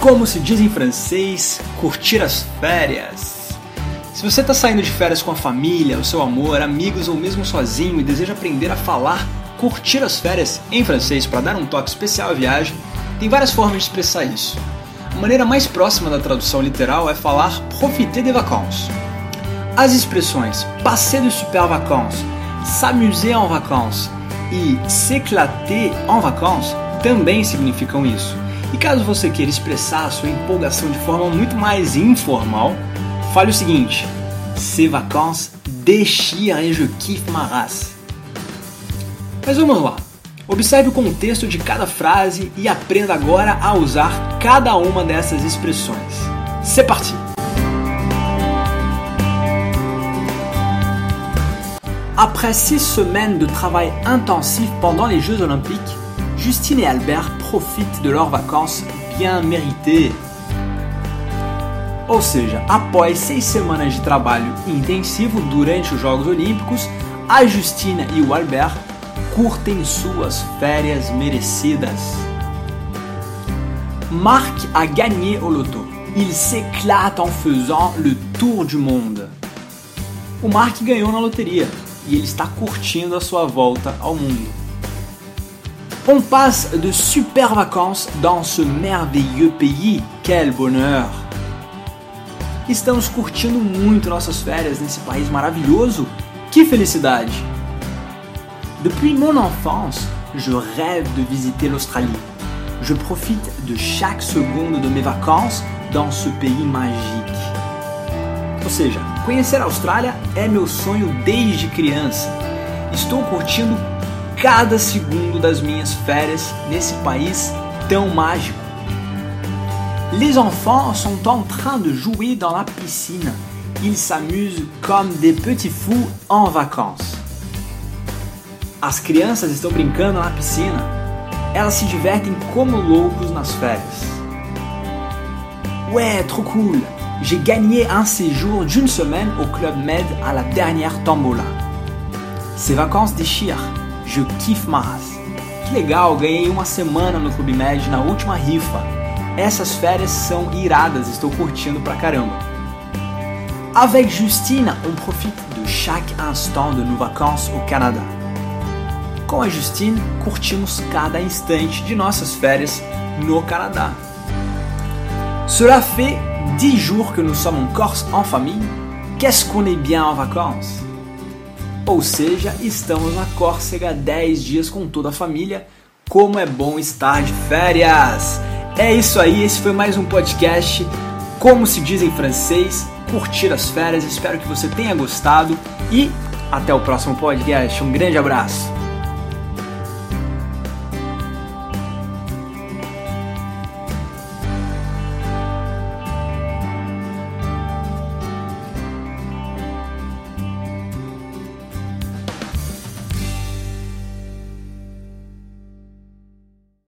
Como se diz em francês, curtir as férias. Se você está saindo de férias com a família, o seu amor, amigos ou mesmo sozinho e deseja aprender a falar curtir as férias em francês para dar um toque especial à viagem, tem várias formas de expressar isso. A maneira mais próxima da tradução literal é falar profiter des vacances. As expressões passer de super vacances, s'amuser en vacances e s'éclater en vacances também significam isso. E caso você queira expressar a sua empolgação de forma muito mais informal, fale o seguinte: Ces vacances déchirent et je kiffe ma race. Mas vamos lá. Observe o contexto de cada frase e aprenda agora a usar cada uma dessas expressões. C'est parti! Après six semaines de travail intensif pendant les Jeux Olympiques, Justine et Albert profitent de leurs vacances bien méritées. Ou seja, após seis semanas de trabalho intensivo durante os Jogos Olímpicos, a Justina e o Albert curtem suas férias merecidas. Marc a gagné au loto. Il s'éclate en faisant le tour du monde. O Marc ganhou na loteria e ele está curtindo a sua volta ao mundo. On passe de super vacances dans ce merveilleux pays. Quel bonheur! Estamos curtindo muito nossas férias nesse país maravilhoso. Que felicidade! Depuis mon enfance, je rêve de visiter l'Australie. Je profite de chaque seconde de mes vacances dans ce pays magique. Ou seja, conhecer a Austrália é meu sonho desde criança. Estou curtindo cada segundo das minhas férias nesse país tão mágico. Les enfants sont en train de jouer dans la piscine. Ils s'amusent comme des petits fous en vacances. As crianças estão brincando na piscina. Elas se divertem como loucos nas férias. Ouais, trop cool! J'ai gagné un séjour d'une semaine au Club Med à la dernière tombola. Ces vacances déchirent. Je kiffe ma race. Que legal, ganhei uma semana no Clube Med na última rifa. Essas férias são iradas, estou curtindo pra caramba. Avec Justine, on profite de chaque instant de nos vacances au Canada. Com a Justine, curtimos cada instante de nossas férias no Canadá. Cela fait 10 jours que nous sommes en Corse en famille. Qu'est-ce qu'on est bien en vacances? Ou seja, estamos na Córcega 10 dias com toda a família. Como é bom estar de férias! É isso aí, esse foi mais um podcast. Como se diz em francês, curtir as férias. Espero que você tenha gostado e até o próximo podcast. Um grande abraço!